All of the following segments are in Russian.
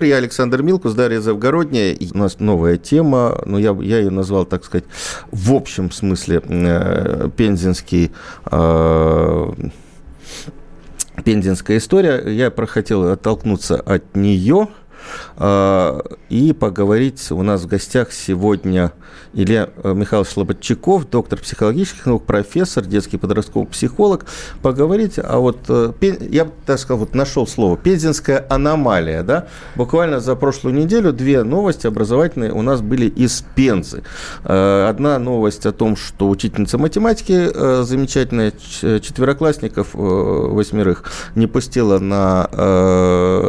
Я Александр Милкус, Дарья Завгородняя. И у нас новая тема, но я, я ее назвал, так сказать, в общем смысле э, пензенский э, пензенская история. Я прохотел оттолкнуться от нее и поговорить. У нас в гостях сегодня Илья э, Михайлович Слободчаков, доктор психологических наук, профессор, детский подростковый психолог, поговорить. А вот э, я, так сказал, вот нашел слово «пензенская аномалия». Да? Буквально за прошлую неделю две новости образовательные у нас были из Пензы. Э, одна новость о том, что учительница математики, замечательная, четвероклассников восьмерых, не пустила на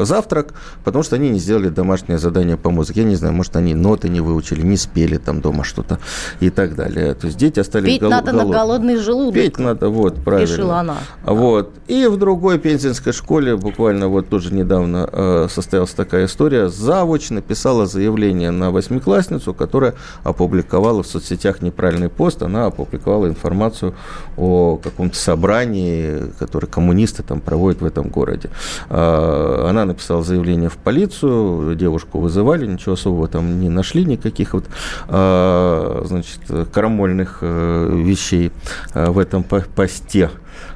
завтрак, потому что они не сделали домашнее задание по музыке. Я не знаю, может, они ноты не выучили, не спели там дома что-то и так далее. То есть дети остались Петь гол- надо голод... на голодный желудок. Петь надо, вот, правильно. Решила она. Вот. И в другой пензенской школе, буквально вот тоже недавно э, состоялась такая история, завуч написала заявление на восьмиклассницу, которая опубликовала в соцсетях неправильный пост, она опубликовала информацию о каком-то собрании, которое коммунисты там проводят в этом городе. Э, она написала заявление в полицию, девушку вызывали, ничего особого там не нашли, никаких вот э, значит, карамольных э, вещей э, в этом посте.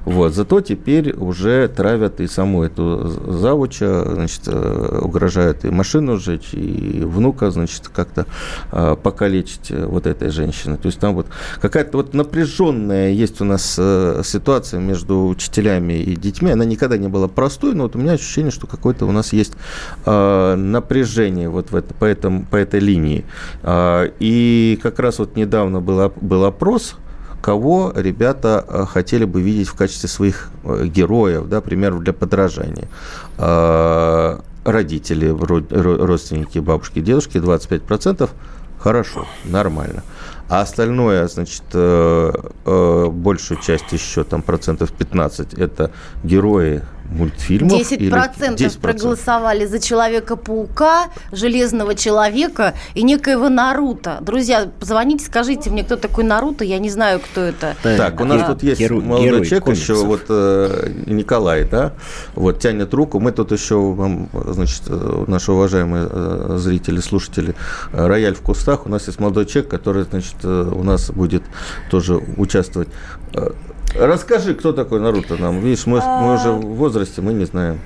Вот. Зато теперь уже травят и саму эту завуча, значит, э, угрожают и машину сжечь, и внука, значит, как-то э, покалечить э, вот этой женщины. То есть там вот какая-то вот напряженная есть у нас ситуация между учителями и детьми. Она никогда не была простой, но вот у меня ощущение, что какое-то у нас есть напряжение вот в это, по, этому, по этой линии. И как раз вот недавно был, был опрос, кого ребята э, хотели бы видеть в качестве своих э, героев, да, примеров для подражания. Э, родители, родственники, бабушки, дедушки 25%, хорошо, нормально. А остальное, значит, большую часть еще, там, процентов 15, это герои мультфильмов. 10%, или 10% проголосовали за Человека-паука, Железного Человека и некоего Наруто. Друзья, позвоните, скажите мне, кто такой Наруто, я не знаю, кто это. Так, у нас тут есть герой, молодой герой человек комиксов. еще, вот э, Николай, да, вот тянет руку. Мы тут еще, вам, значит, э, наши уважаемые э, зрители, слушатели, рояль в кустах. У нас есть молодой человек, который, значит, у нас будет тоже участвовать. Расскажи, кто такой Наруто нам. Видишь, мы, а... мы уже в возрасте, мы не знаем.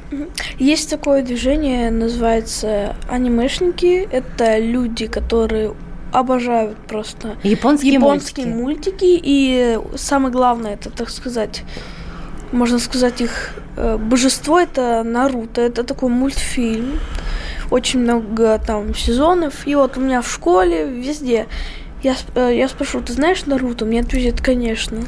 Есть такое движение, называется анимешники. Это люди, которые обожают просто японские, японские мультики. мультики. И самое главное, это, так сказать, можно сказать, их э, божество это Наруто. Это такой мультфильм. Очень много там сезонов. И вот у меня в школе, везде я, э, я спрошу, ты знаешь Наруто? Мне ответят, конечно.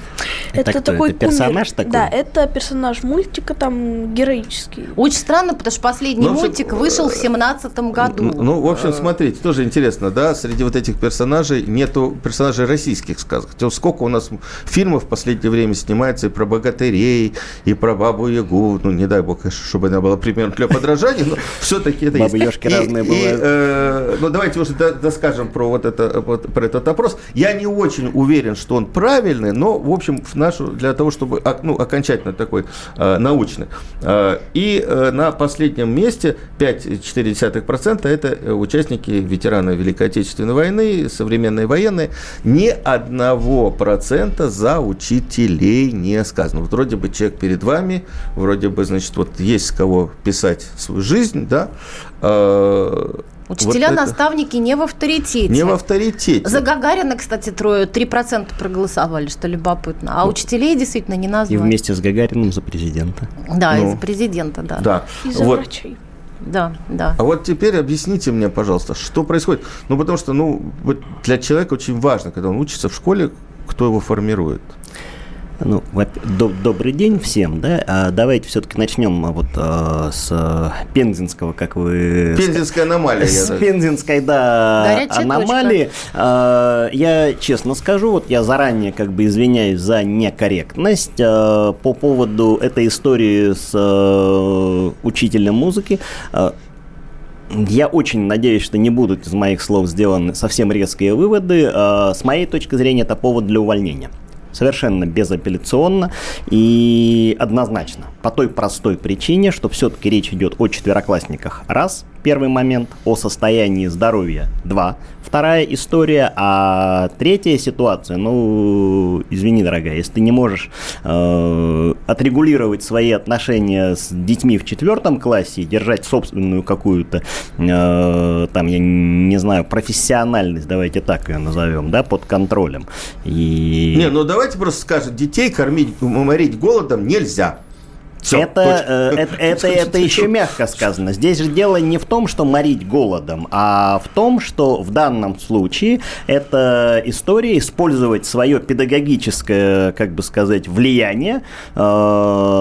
Это, это кто? такой это персонаж кумир. такой? Да, это персонаж мультика, там, героический. Очень странно, потому что последний ну, мультик общем, вышел в семнадцатом году. Ну, в общем, смотрите, тоже интересно, да, среди вот этих персонажей нету персонажей российских сказок. Сколько у нас фильмов в последнее время снимается и про богатырей, и про Бабу Ягу, ну, не дай бог, чтобы она была примером для подражания, но все-таки это есть. Бабы разные бывают. Э, ну, давайте уже доскажем про вот это, про этот опрос. Я не очень уверен, что он правильный, но, в общем, в нашу, для того, чтобы ну, окончательно такой э, научный. Э, и э, на последнем месте 5,4% это э, участники, ветераны Великой Отечественной войны, современные военные. Ни одного процента за учителей не сказано. Вот вроде бы человек перед вами, вроде бы, значит, вот есть с кого писать свою жизнь, да, э, Учителя, вот наставники не в авторитете. Не в авторитете. За Гагарина, кстати, трое, 3% проголосовали, что любопытно. А учителей действительно не назвали. И вместе с Гагарином за президента. Да, ну, и за президента, да. Да. И за вот. врачей. Да, да. А вот теперь объясните мне, пожалуйста, что происходит. Ну, потому что, ну, вот для человека очень важно, когда он учится в школе, кто его формирует. Ну, добрый день всем, да. А давайте все-таки начнем а, вот а, с а, пензенского, как вы... Пензенская аномалия. С пензенской, да, Горячая аномалии. А, я честно скажу, вот я заранее как бы извиняюсь за некорректность а, по поводу этой истории с а, учителем музыки. А, я очень надеюсь, что не будут из моих слов сделаны совсем резкие выводы. А, с моей точки зрения, это повод для увольнения совершенно безапелляционно и однозначно. По той простой причине, что все-таки речь идет о четвероклассниках. Раз, первый момент, о состоянии здоровья. Два, вторая история, а третья ситуация, ну, извини, дорогая, если ты не можешь э, отрегулировать свои отношения с детьми в четвертом классе и держать собственную какую-то, э, там, я не знаю, профессиональность, давайте так ее назовем, да, под контролем. И... Не, ну давайте просто скажем, детей кормить, морить голодом нельзя. Все, это, э, это, это, это еще мягко сказано. Здесь же дело не в том, что морить голодом, а в том, что в данном случае это история использовать свое педагогическое, как бы сказать, влияние э,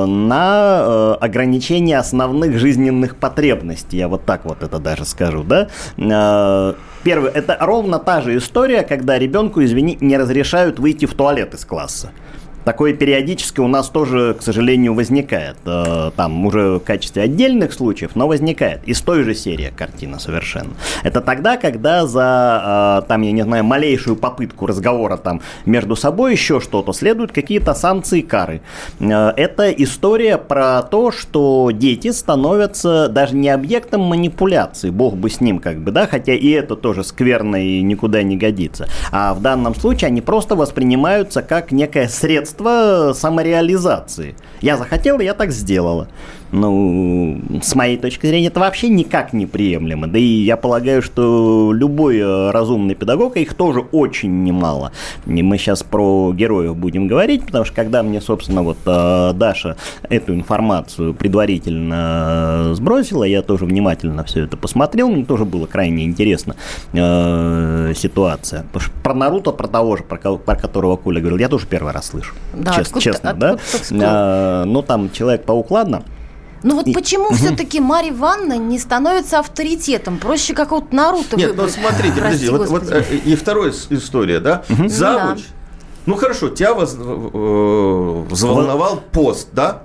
на э, ограничение основных жизненных потребностей. Я вот так вот это даже скажу, да? Э, Первое, это ровно та же история, когда ребенку, извини, не разрешают выйти в туалет из класса. Такое периодически у нас тоже, к сожалению, возникает. Э, там уже в качестве отдельных случаев, но возникает. Из той же серии картина совершенно. Это тогда, когда за, э, там, я не знаю, малейшую попытку разговора там между собой еще что-то, следуют какие-то санкции кары. Э, это история про то, что дети становятся даже не объектом манипуляции, бог бы с ним как бы, да, хотя и это тоже скверно и никуда не годится. А в данном случае они просто воспринимаются как некое средство средство самореализации. Я захотела, я так сделала ну, с моей точки зрения, это вообще никак не приемлемо. Да и я полагаю, что любой э, разумный педагог, а их тоже очень немало. И мы сейчас про героев будем говорить, потому что когда мне, собственно, вот э, Даша эту информацию предварительно э, сбросила, я тоже внимательно все это посмотрел, мне тоже было крайне интересно э, ситуация. Потому что про Наруто, про того же, про, про которого Коля говорил, я тоже первый раз слышу. Да, честно, откуда, честно откуда, да? А, ну, там Человек-паук, ладно. Ну вот и... почему угу. все-таки Марья Ивановна не становится авторитетом? Проще какого-то Наруто Нет, ну смотрите, подожди, вот, вот э, и вторая история, да? Угу. Завуч, да. ну хорошо, тебя воз, э, взволновал пост, да?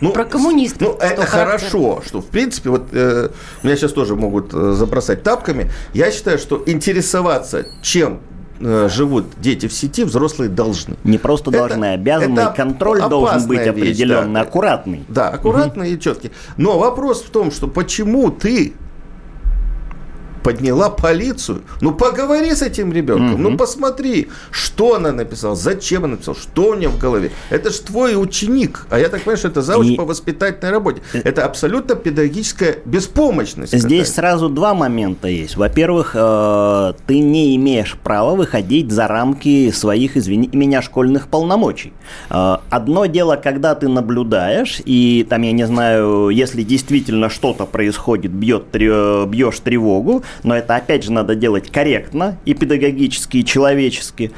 Ну, Про коммунистов. Ну, это характер. хорошо, что, в принципе, вот э, меня сейчас тоже могут э, забросать тапками. Я считаю, что интересоваться, чем Э, живут дети в сети, взрослые должны. Не просто это, должны, обязаны, это контроль должен быть определенно вещь, да. аккуратный. Да, аккуратный угу. и четкий. Но вопрос в том, что почему ты подняла полицию. Ну, поговори с этим ребенком. Mm-hmm. Ну, посмотри, что она написала, зачем она написала, что у нее в голове. Это же твой ученик. А я так понимаю, что это завуч И... по воспитательной работе. Э, это абсолютно педагогическая беспомощность. Здесь сразу два момента есть. Во-первых, э, ты не имеешь права выходить за рамки своих, извини меня, школьных полномочий. Э, одно дело, когда ты наблюдаешь, и там, я не знаю, если действительно что-то происходит, бьет, бьешь тревогу, но это опять же надо делать корректно и педагогически, и человечески.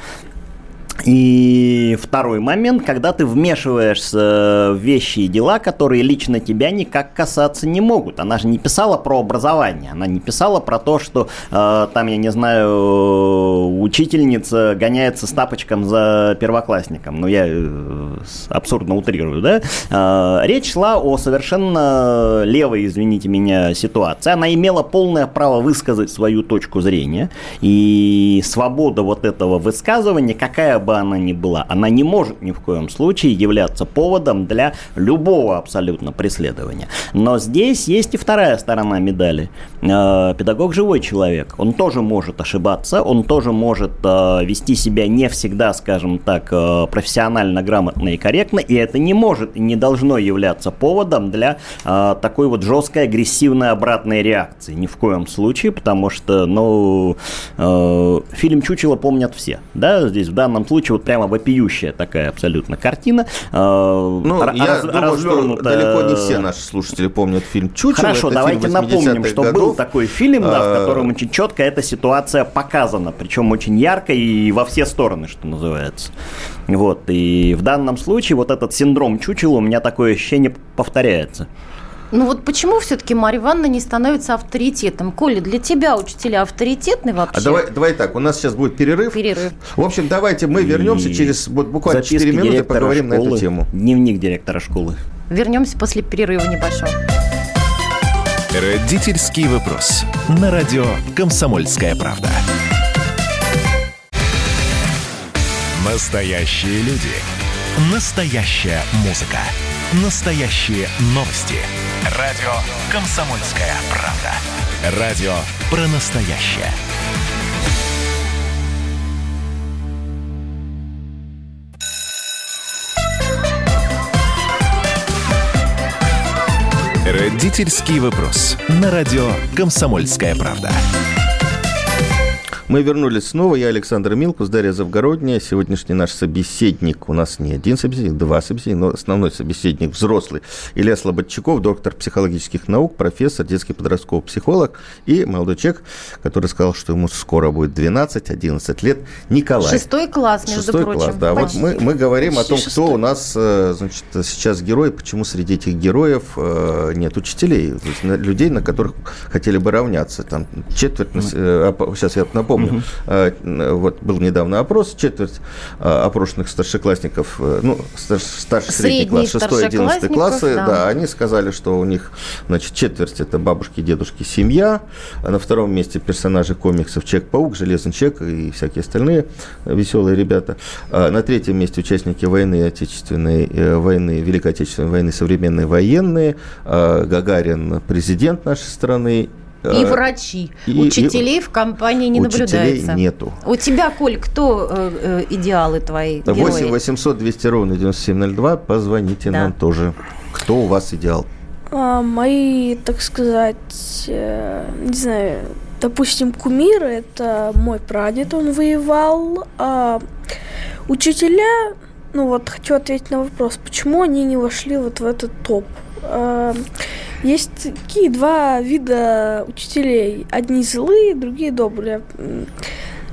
И второй момент, когда ты вмешиваешься в вещи и дела, которые лично тебя никак касаться не могут. Она же не писала про образование, она не писала про то, что э, там, я не знаю, учительница гоняется с тапочком за первоклассником. Ну, я э, абсурдно утрирую, да? Э, речь шла о совершенно левой, извините меня, ситуации. Она имела полное право высказать свою точку зрения. И свобода вот этого высказывания, какая бы она ни была, она не может ни в коем случае являться поводом для любого абсолютно преследования. Но здесь есть и вторая сторона медали. Э, педагог живой человек, он тоже может ошибаться, он тоже может э, вести себя не всегда, скажем так, э, профессионально, грамотно и корректно, и это не может и не должно являться поводом для такой вот жесткой агрессивной обратной реакции. Ни в коем случае, потому что, ну, фильм «Чучело» помнят все, да, здесь в данном случае случае вот прямо вопиющая такая абсолютно картина. Э, ну, раз, я думаю, развернута... что далеко не все наши слушатели помнят фильм «Чучело». Хорошо, давайте напомним, что годов. был такой фильм, да, в котором очень четко эта ситуация показана, причем очень ярко и во все стороны, что называется. Вот, и в данном случае вот этот синдром чучела у меня такое ощущение повторяется. Ну вот почему все-таки Марья Ивановна не становится авторитетом? Коля, для тебя учителя авторитетны вообще? А давай, давай так, у нас сейчас будет перерыв. Перерыв. В общем, давайте мы вернемся И через вот, буквально 4 минуты и поговорим школы, на эту тему. Дневник директора школы. Вернемся после перерыва небольшого. Родительский вопрос. На радио «Комсомольская правда». Настоящие люди. Настоящая музыка. Настоящие новости. Радио «Комсомольская правда». Радио про настоящее. Родительский вопрос. На радио «Комсомольская правда». Мы вернулись снова. Я Александр Милкус, Дарья Завгородняя. Сегодняшний наш собеседник, у нас не один собеседник, два собеседника, но основной собеседник взрослый. Илья Слободчаков, доктор психологических наук, профессор, детский подростковый психолог и молодой человек, который сказал, что ему скоро будет 12-11 лет, Николай. Шестой класс, между Шестой прочим. класс, да. Вот мы, мы говорим Почти о том, шестой. кто у нас э, значит, сейчас герой, почему среди этих героев э, нет учителей, людей, на которых хотели бы равняться. Там четверть, сейчас я напомню, помню. Угу. Вот был недавно опрос, четверть а, опрошенных старшеклассников, э, ну, старший средний класс, 6-11 классы, да. да, они сказали, что у них, значит, четверть это бабушки, дедушки, семья, а на втором месте персонажи комиксов Человек-паук, Железный человек и всякие остальные веселые ребята. А на третьем месте участники войны, Отечественной э, войны, Великой Отечественной войны, современные военные, Гагарин, президент нашей страны, и э, врачи. И, Учителей и, в компании не учителей наблюдается. нету. У тебя, Коль, кто э, э идеалы твои? 8 800 200 ровно 9702. Позвоните да. нам тоже. Кто у вас идеал? А, мои, так сказать, э, не знаю, допустим, кумиры. Это мой прадед, он воевал. А учителя, ну вот хочу ответить на вопрос, почему они не вошли вот в этот топ? А, есть такие два вида учителей. Одни злые, другие добрые.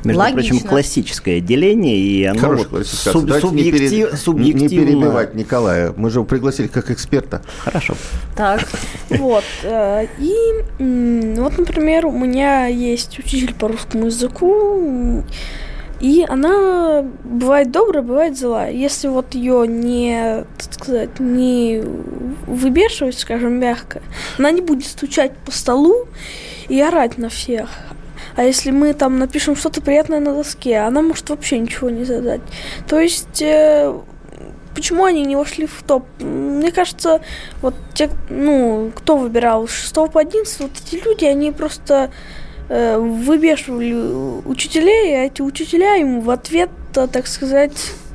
Между Логично. прочим, классическое деление, и оно Хорошая вот суб, субъектив, не, пере, субъективно... не перебивать Николая. Мы же его пригласили как эксперта. Хорошо. Так. Вот. Э, и вот, например, у меня есть учитель по русскому языку, и она бывает добрая, бывает злая. Если вот ее не, так сказать, не выбешивать, скажем, мягко, она не будет стучать по столу и орать на всех. А если мы там напишем что-то приятное на доске, она может вообще ничего не задать. То есть э, почему они не вошли в топ? Мне кажется, вот те, ну, кто выбирал с 6 по 11, вот эти люди, они просто Э, выбешивали учителей, а эти учителя ему в ответ, так сказать...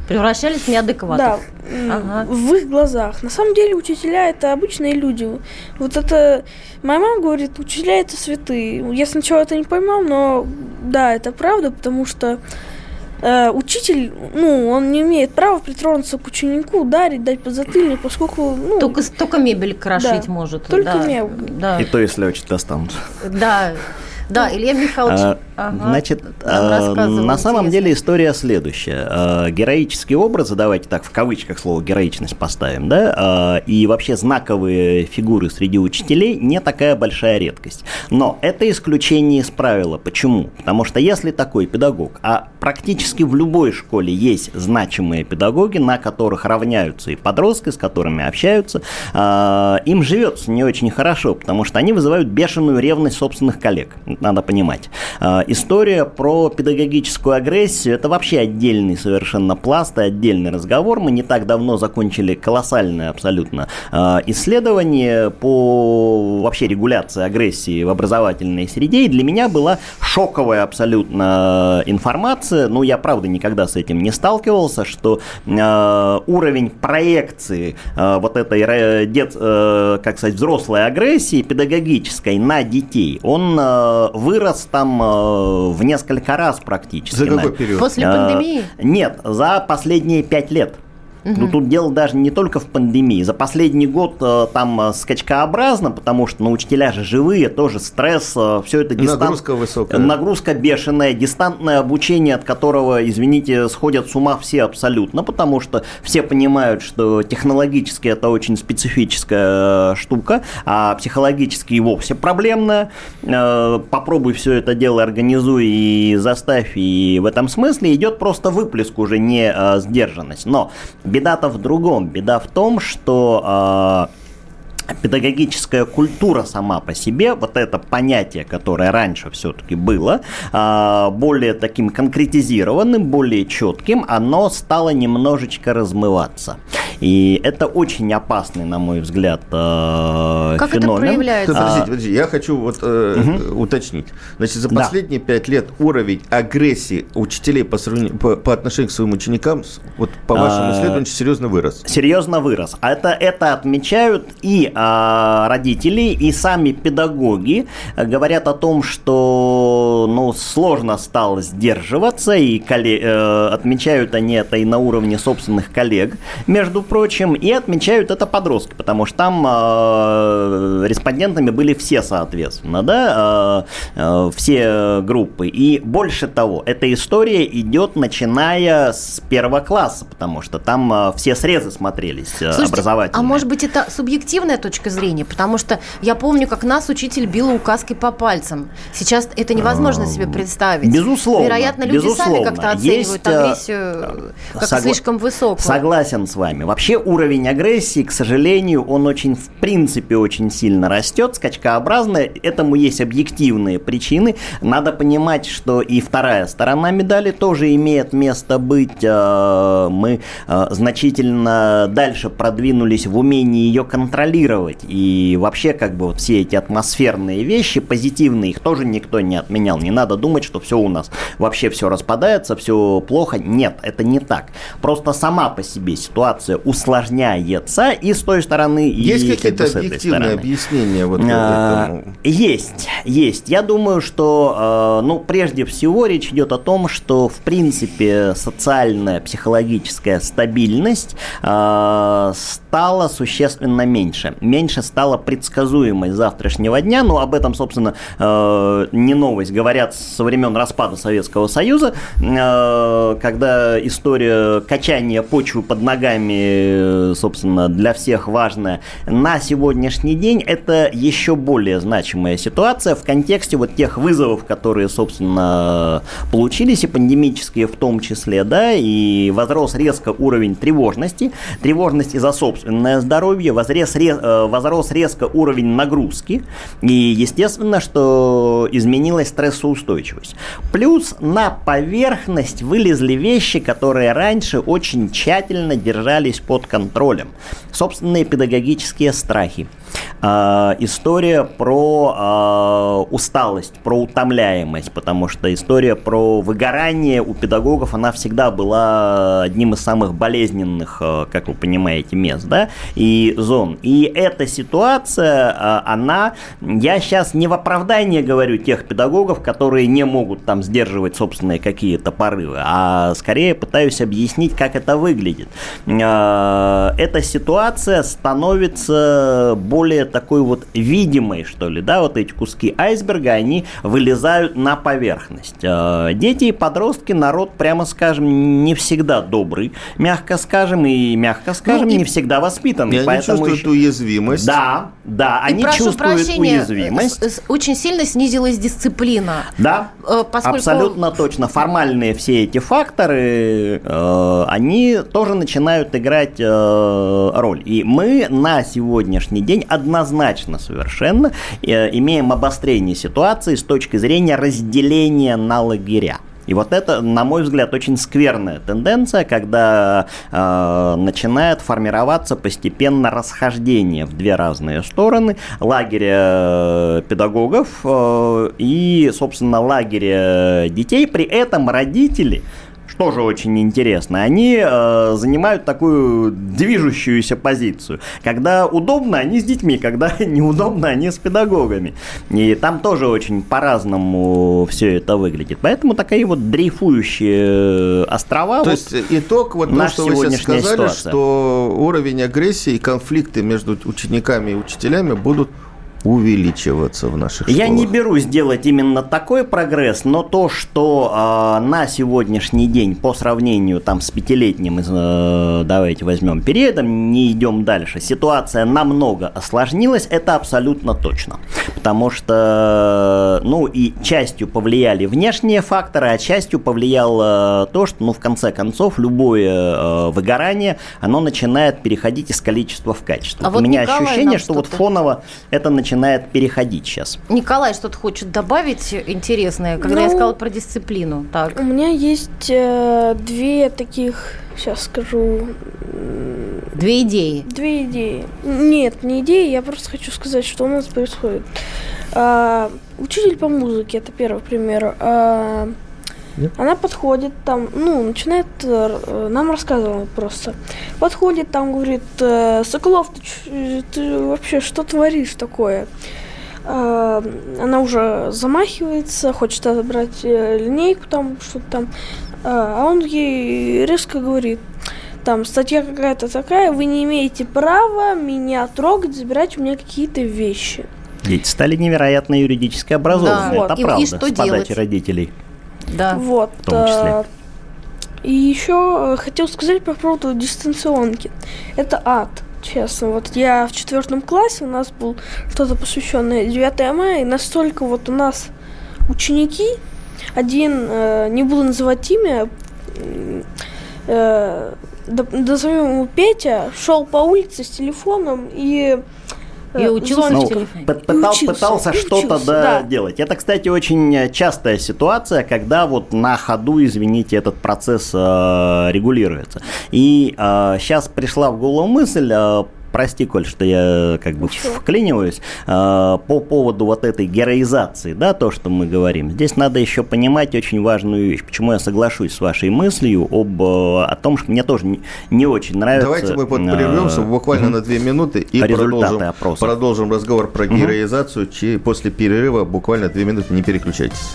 Превращались в неадекватов. Да, ага. в их глазах. На самом деле учителя это обычные люди. Вот это... Моя мама говорит, учителя это святые. Я сначала это не поймал, но да, это правда, потому что э, учитель, ну, он не имеет права притронуться к ученику, ударить, дать подзатыльник, поскольку... Ну, только, только мебель крошить да, может. Только да, мебель. Да. И то, если очень достанут. Да. Да, Илья Михайлович. А, ага, значит, а, на самом интересно. деле история следующая. А, героические образы, давайте так в кавычках слово героичность поставим, да, а, и вообще знаковые фигуры среди учителей не такая большая редкость. Но это исключение из правила. Почему? Потому что если такой педагог, а практически в любой школе есть значимые педагоги, на которых равняются и подростки, с которыми общаются, а, им живется не очень хорошо, потому что они вызывают бешеную ревность собственных коллег надо понимать. А, история про педагогическую агрессию – это вообще отдельный совершенно пласт и отдельный разговор. Мы не так давно закончили колоссальное абсолютно а, исследование по вообще регуляции агрессии в образовательной среде, и для меня была шоковая абсолютно информация, ну, я, правда, никогда с этим не сталкивался, что э, уровень проекции вот этой, дет, как сказать, взрослой агрессии педагогической на детей, он вырос там в несколько раз практически. За какой период? После пандемии? Нет, за последние пять лет. Ну, тут дело даже не только в пандемии. За последний год э, там э, скачкообразно, потому что ну, учителя же живые, тоже стресс, э, все это дистан... Нагрузка высокая. Нагрузка бешеная, дистантное обучение, от которого, извините, сходят с ума все абсолютно, потому что все понимают, что технологически это очень специфическая штука, а психологически и вовсе проблемная. Попробуй все это дело организуй и заставь, и в этом смысле идет просто выплеск уже не сдержанность. Но Беда-то в другом. Беда в том, что а, педагогическая культура сама по себе, вот это понятие, которое раньше все-таки было, а, более таким конкретизированным, более четким, оно стало немножечко размываться. И это очень опасный, на мой взгляд, э, как феномен. это проявляется? Подождите, подождите, я хочу вот угу. уточнить. Значит, за последние пять да. лет уровень агрессии учителей по, сравнению, по, по отношению к своим ученикам, вот по вашему исследованию, серьезно вырос. Серьезно вырос. А это, это отмечают и а, родители, и сами педагоги говорят о том, что ну, сложно стало сдерживаться, и коллег, э, отмечают они это и на уровне собственных коллег, между прочим, и отмечают это подростки, потому что там э, респондентами были все, соответственно, да, э, э, все группы. И больше того, эта история идет начиная с первого класса, потому что там э, все срезы смотрелись э, Слушайте, образовательные. А может быть это субъективная точка зрения? Потому что я помню, как нас учитель бил указкой по пальцам. Сейчас это невозможно себе представить. Безусловно. Вероятно, люди безусловно. сами как-то оценивают Есть, э, агрессию как согла- слишком высокую. Согласен с вами. Вообще уровень агрессии, к сожалению, он очень, в принципе, очень сильно растет, скачкообразно. Этому есть объективные причины. Надо понимать, что и вторая сторона медали тоже имеет место быть. Э, мы э, значительно дальше продвинулись в умении ее контролировать. И вообще, как бы вот все эти атмосферные вещи, позитивные, их тоже никто не отменял. Не надо думать, что все у нас вообще все распадается, все плохо. Нет, это не так. Просто сама по себе ситуация усложняется и с той стороны, есть и какие-то как бы, объективные объяснения вот а, этому? Есть, есть. Я думаю, что, а, ну, прежде всего речь идет о том, что, в принципе, социальная, психологическая стабильность а, стала существенно меньше. Меньше стала предсказуемость завтрашнего дня, но об этом, собственно, а, не новость. Говорят со времен распада Советского Союза, когда история качания почвы под ногами Э, собственно, для всех важная, на сегодняшний день это еще более значимая ситуация в контексте вот тех вызовов, которые, собственно, получились, и пандемические в том числе, да, и возрос резко уровень тревожности, тревожности за собственное здоровье, возрез, э, возрос резко уровень нагрузки, и, естественно, что изменилась стрессоустойчивость. Плюс на поверхность вылезли вещи, которые раньше очень тщательно держались под контролем. Собственные педагогические страхи, э, история про э, усталость, про утомляемость, потому что история про выгорание у педагогов, она всегда была одним из самых болезненных, э, как вы понимаете, мест, да, и зон. И эта ситуация, она, я сейчас не в оправдание говорю тех педагогов, которые не могут там сдерживать собственные какие-то порывы, а скорее пытаюсь объяснить, как это выглядит. Эта ситуация становится более такой вот видимой, что ли, да, вот эти куски айсберга, они вылезают на поверхность. Э, дети и подростки, народ, прямо скажем, не всегда добрый, мягко скажем, и, мягко скажем, ну, и... не всегда воспитанный. И они чувствуют еще... уязвимость. Да, да, и они чувствуют прощения, уязвимость. Очень сильно снизилась дисциплина. Да, э, поскольку... абсолютно точно. Формальные все эти факторы, э, они тоже начинают играть э, роль. И мы на сегодняшний день однозначно совершенно э, имеем обострение ситуации с точки зрения разделения на лагеря. И вот это, на мой взгляд, очень скверная тенденция, когда э, начинает формироваться постепенно расхождение в две разные стороны лагеря э, педагогов э, и, собственно, лагеря детей. При этом родители что же очень интересно, они э, занимают такую движущуюся позицию. Когда удобно, они с детьми, когда неудобно, они с педагогами. И там тоже очень по-разному все это выглядит. Поэтому такие вот дрейфующие острова. То вот есть итог, вот то, что вы сейчас сказали, ситуация. что уровень агрессии и конфликты между учениками и учителями будут увеличиваться в наших школах. Я не берусь делать именно такой прогресс, но то, что э, на сегодняшний день по сравнению там с пятилетним, э, давайте возьмем периодом, не идем дальше, ситуация намного осложнилась, это абсолютно точно. Потому что, ну и частью повлияли внешние факторы, а частью повлияло то, что, ну в конце концов, любое э, выгорание, оно начинает переходить из количества в качество. А вот У меня Николай ощущение, что, что вот фоново это начинает начинает переходить сейчас. Николай что-то хочет добавить интересное, когда ну, я сказала про дисциплину. Так. У меня есть э, две таких, сейчас скажу... Две идеи. Две идеи. Нет, не идеи, я просто хочу сказать, что у нас происходит. А, учитель по музыке, это первый пример. А, она подходит там, ну, начинает э, нам рассказывать просто. Подходит там, говорит, э, Соколов, ты, ты вообще что творишь такое? Э, она уже замахивается, хочет отобрать линейку там, что-то там. А он ей резко говорит, там статья какая-то такая, вы не имеете права меня трогать, забирать у меня какие-то вещи. Дети стали невероятно юридически образованными, да. это вот. правда, и, и что с подачи делать? родителей. Да. Вот. В том числе. А, и еще э, хотел сказать по поводу дистанционки. Это ад, честно. Вот я в четвертом классе, у нас был что-то посвященное 9 мая, и настолько вот у нас ученики, один, э, не буду называть имя, э, назовем его Петя, шел по улице с телефоном и и э, учился ну, пытал, учился, Пытался что-то да, да. делать. Это, кстати, очень э, частая ситуация, когда вот на ходу, извините, этот процесс э, регулируется. И э, сейчас пришла в голову мысль э, прости, Коль, что я как бы Ничего. вклиниваюсь, э, по поводу вот этой героизации, да, то, что мы говорим. Здесь надо еще понимать очень важную вещь. Почему я соглашусь с вашей мыслью об, э, о том, что мне тоже не, не очень нравится... Давайте мы вот прервемся буквально на две минуты и продолжим, продолжим разговор про героизацию после перерыва. Буквально две минуты, не переключайтесь.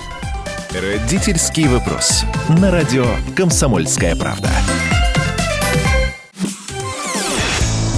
Родительский вопрос. На радио «Комсомольская правда».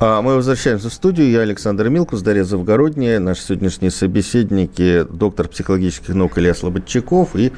А мы возвращаемся в студию. Я Александр Милкус, Дарья Завгородняя, наши сегодняшние собеседники, доктор психологических наук Илья Слободчаков и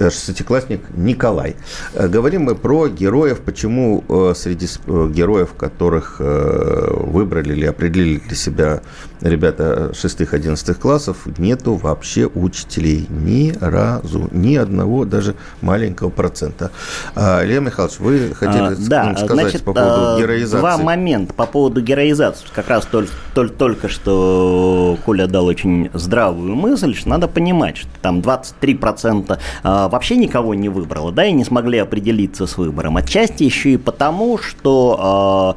шестиклассник Николай. Э, говорим мы про героев, почему э, среди э, героев, которых выбрали или определили для себя ребята 6-11 классов, нету вообще учителей ни разу, ни одного даже маленького процента. А, Илья Михайлович, вы хотели а, да, сказать значит, по поводу героизации? Два момента по поводу героизации. Как раз только, только, только что Коля дал очень здравую мысль, что надо понимать, что там 23% а, вообще никого не выбрало, да, и не смогли определиться с выбором. Отчасти еще и потому, что а,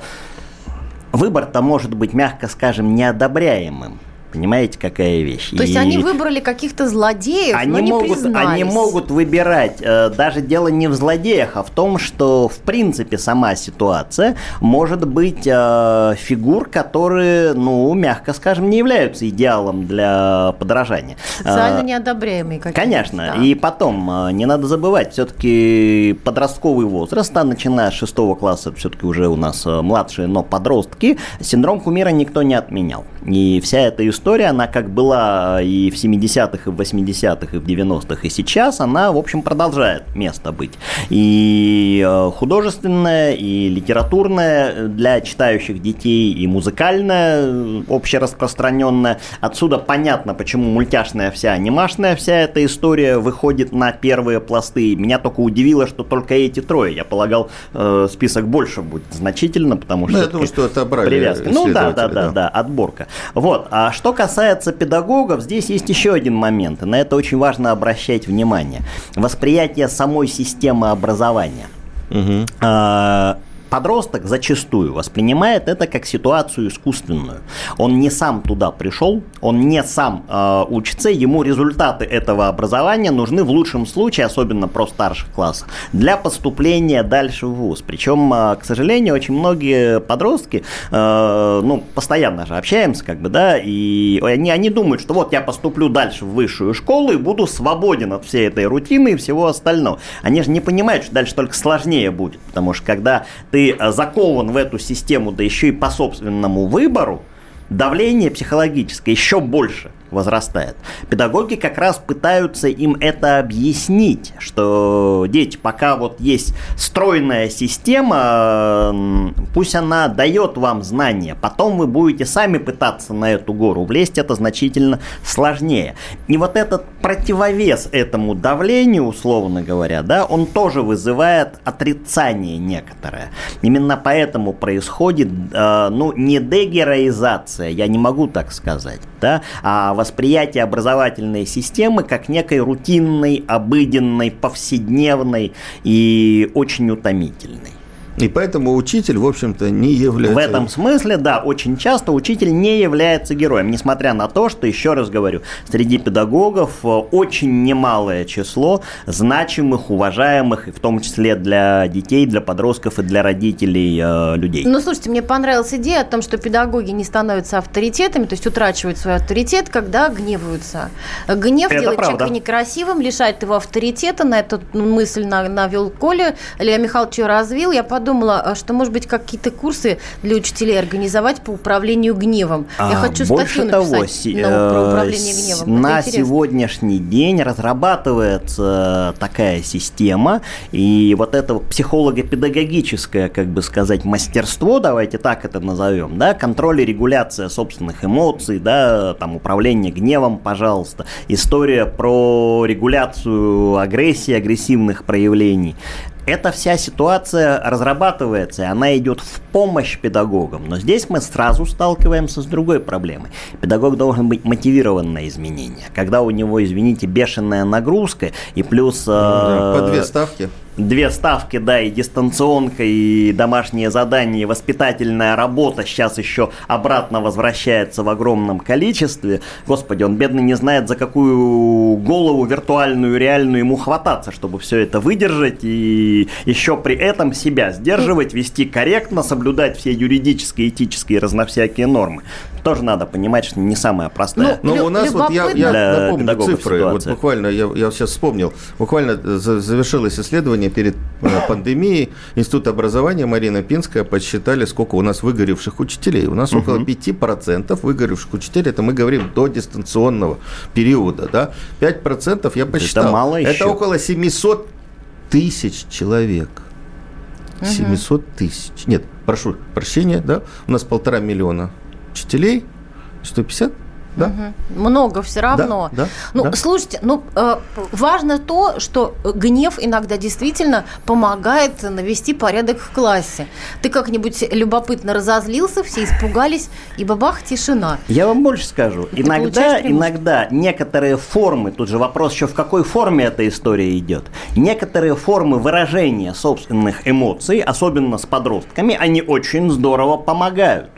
выбор-то может быть, мягко скажем, неодобряемым. Понимаете, какая вещь? То есть И- они выбрали каких-то злодеев, но они не могут, признались. они могут выбирать. э, Даже дело не в злодеях, а в том, что в принципе сама ситуация может быть э, фигур, которые, ну, мягко скажем, не являются идеалом для подражания. Социально Э, неодобряемые какие-то. Конечно. да. И потом, э, не надо забывать, все-таки подростковый возраст, а начиная с шестого класса, все-таки уже у нас младшие, но подростки, синдром кумира никто не отменял. И вся эта история, она как была и в 70-х, и в 80-х, и в 90-х, и сейчас, она, в общем, продолжает место быть. И э, художественная, и литературная для читающих детей, и музыкальная, э, общераспространенная. Отсюда понятно, почему мультяшная вся, анимашная вся эта история выходит на первые пласты. Меня только удивило, что только эти трое. Я полагал, э, список больше будет значительно, потому что... Ну, я думаю, что отобрали привязка. Ну да, да, да. да, отборка. Вот. А что касается педагогов, здесь есть еще один момент, и на это очень важно обращать внимание. Восприятие самой системы образования. Мгм. А, Подросток зачастую воспринимает это как ситуацию искусственную. Он не сам туда пришел, он не сам э, учится, ему результаты этого образования нужны в лучшем случае, особенно про старших классах, для поступления дальше в ВУЗ. Причем, э, к сожалению, очень многие подростки, э, ну, постоянно же общаемся, как бы, да, и они, они думают, что вот я поступлю дальше в высшую школу и буду свободен от всей этой рутины и всего остального. Они же не понимают, что дальше только сложнее будет, потому что когда ты э, закован в эту систему, да еще и по собственному выбору, давление психологическое еще больше возрастает. Педагоги как раз пытаются им это объяснить, что дети, пока вот есть стройная система, пусть она дает вам знания, потом вы будете сами пытаться на эту гору влезть, это значительно сложнее. И вот этот противовес этому давлению, условно говоря, да, он тоже вызывает отрицание некоторое. Именно поэтому происходит, э, ну, не дегероизация, я не могу так сказать, да, а восприятие образовательной системы как некой рутинной, обыденной, повседневной и очень утомительной. И поэтому учитель, в общем-то, не является... В этом смысле, да, очень часто учитель не является героем, несмотря на то, что, еще раз говорю, среди педагогов э, очень немалое число значимых, уважаемых, и в том числе для детей, для подростков и для родителей э, людей. Ну, слушайте, мне понравилась идея о том, что педагоги не становятся авторитетами, то есть утрачивают свой авторитет, когда гневаются. Гнев Это делает правда. человека некрасивым, лишает его авторитета. На эту мысль на- навел Коля. Илья Михайлович ее развил. Я подумала, а что, может быть, какие-то курсы для учителей организовать по управлению гневом. Я А, хочу Больше статью того, написать на- про э, управление гневом. На сегодняшний день разрабатывается такая система, и вот это психолого-педагогическое, как бы сказать, мастерство, давайте так это назовем, да, контроль и регуляция собственных эмоций, да, там управление гневом, пожалуйста, история про регуляцию агрессии, агрессивных проявлений. Эта вся ситуация разрабатывается, и она идет в помощь педагогам. Но здесь мы сразу сталкиваемся с другой проблемой. Педагог должен быть мотивирован на изменения. Когда у него, извините, бешеная нагрузка, и плюс... Э, По две ставки. Две ставки, да, и дистанционка, и домашние задания, и воспитательная работа сейчас еще обратно возвращается в огромном количестве. Господи, он бедный не знает, за какую голову виртуальную, реальную ему хвататься, чтобы все это выдержать и еще при этом себя сдерживать, вести корректно, соблюдать все юридические, этические, разновсякие нормы. Тоже надо понимать, что не самая простая. Но Лю- у нас вот я, я напомню цифры. Вот ситуация. буквально я, я сейчас вспомнил. Буквально за- завершилось исследование перед э, пандемией. Институт образования Марина Пинская подсчитали, сколько у нас выгоревших учителей. У нас около 5% выгоревших учителей. Это мы говорим до дистанционного периода. Да? 5% я посчитал. мало Это еще. около 700 тысяч человек. 700 тысяч. Нет, прошу прощения, да? У нас полтора миллиона учителей. 150? Да? Много все равно. да, ну, да. слушайте, ну, э, важно то, что гнев иногда действительно помогает навести порядок в классе. Ты как-нибудь любопытно разозлился, все испугались, и бабах, тишина. Я вам больше скажу. Ты Иногда, иногда некоторые формы, тут же вопрос еще в какой форме эта история идет. Некоторые формы выражения собственных эмоций, особенно с подростками, они очень здорово помогают.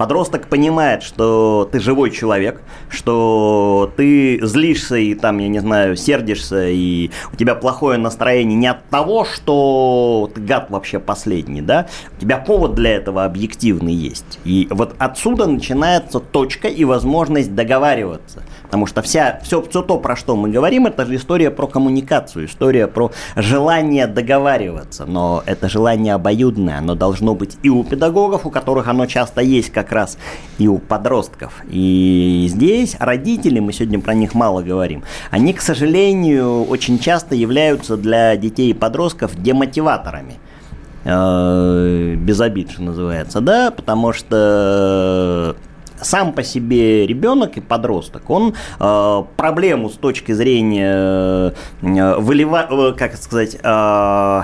Подросток понимает, что ты живой человек, что ты злишься и там, я не знаю, сердишься, и у тебя плохое настроение не от того, что ты гад вообще последний, да? У тебя повод для этого объективный есть. И вот отсюда начинается точка и возможность договариваться. Потому что вся, все, все то, про что мы говорим, это же история про коммуникацию, история про желание договариваться. Но это желание обоюдное, оно должно быть и у педагогов, у которых оно часто есть как раз, и у подростков. И здесь родители, мы сегодня про них мало говорим, они, к сожалению, очень часто являются для детей и подростков демотиваторами э, без обид, что называется, да, потому что сам по себе ребенок и подросток, он э, проблему с точки зрения э, вылива, э, как сказать, э,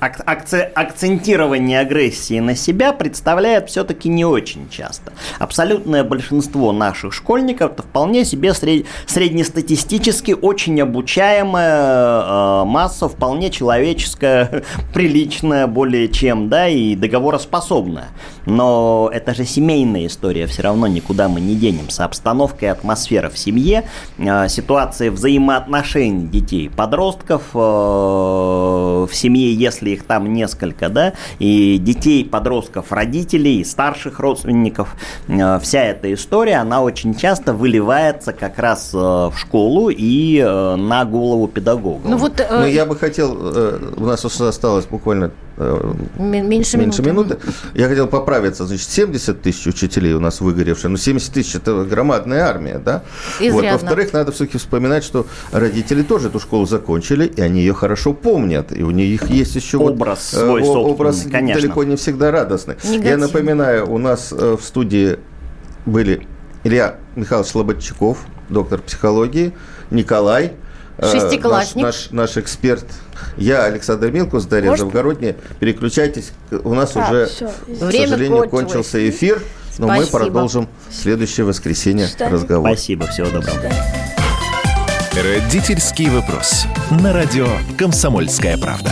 ак- акце- акцентирование агрессии на себя представляет все-таки не очень часто. Абсолютное большинство наших школьников это вполне себе сред- среднестатистически очень обучаемая э, масса, вполне человеческая, приличная более чем, да, и договороспособная. Но это же семейная история, все равно никуда мы не денемся. Обстановка и атмосфера в семье, э, ситуация взаимоотношений детей подростков э, в семье, если их там несколько, да, и детей, подростков, родителей, и старших родственников, э, вся эта история, она очень часто выливается как раз э, в школу и э, на голову педагога. Ну вот э, Но я бы хотел, у нас осталось буквально меньше, меньше минуты. минуты. Я хотел поправиться. Значит, 70 тысяч учителей у нас выгоревшие. Но 70 тысяч – это громадная армия, да? Вот. Изрядно. Во-вторых, надо все-таки вспоминать, что родители тоже эту школу закончили, и они ее хорошо помнят. И у них есть еще вот, Образ э, свой собственный, образ конечно. далеко не всегда радостный. Я Негативный. напоминаю, у нас э, в студии были Илья Михайлович Слободчаков, доктор психологии, Николай, э, Шестиклассник. Наш, наш, наш эксперт. Я Александр Милкус, Дарья Можно? Завгородняя. Переключайтесь. У нас А, уже, всё, к Время сожалению, кончилось. кончился эфир. Но мы Спасибо. продолжим в следующее воскресенье свидания. разговор. Спасибо, всего доброго. Родительский вопрос. На радио «Комсомольская правда».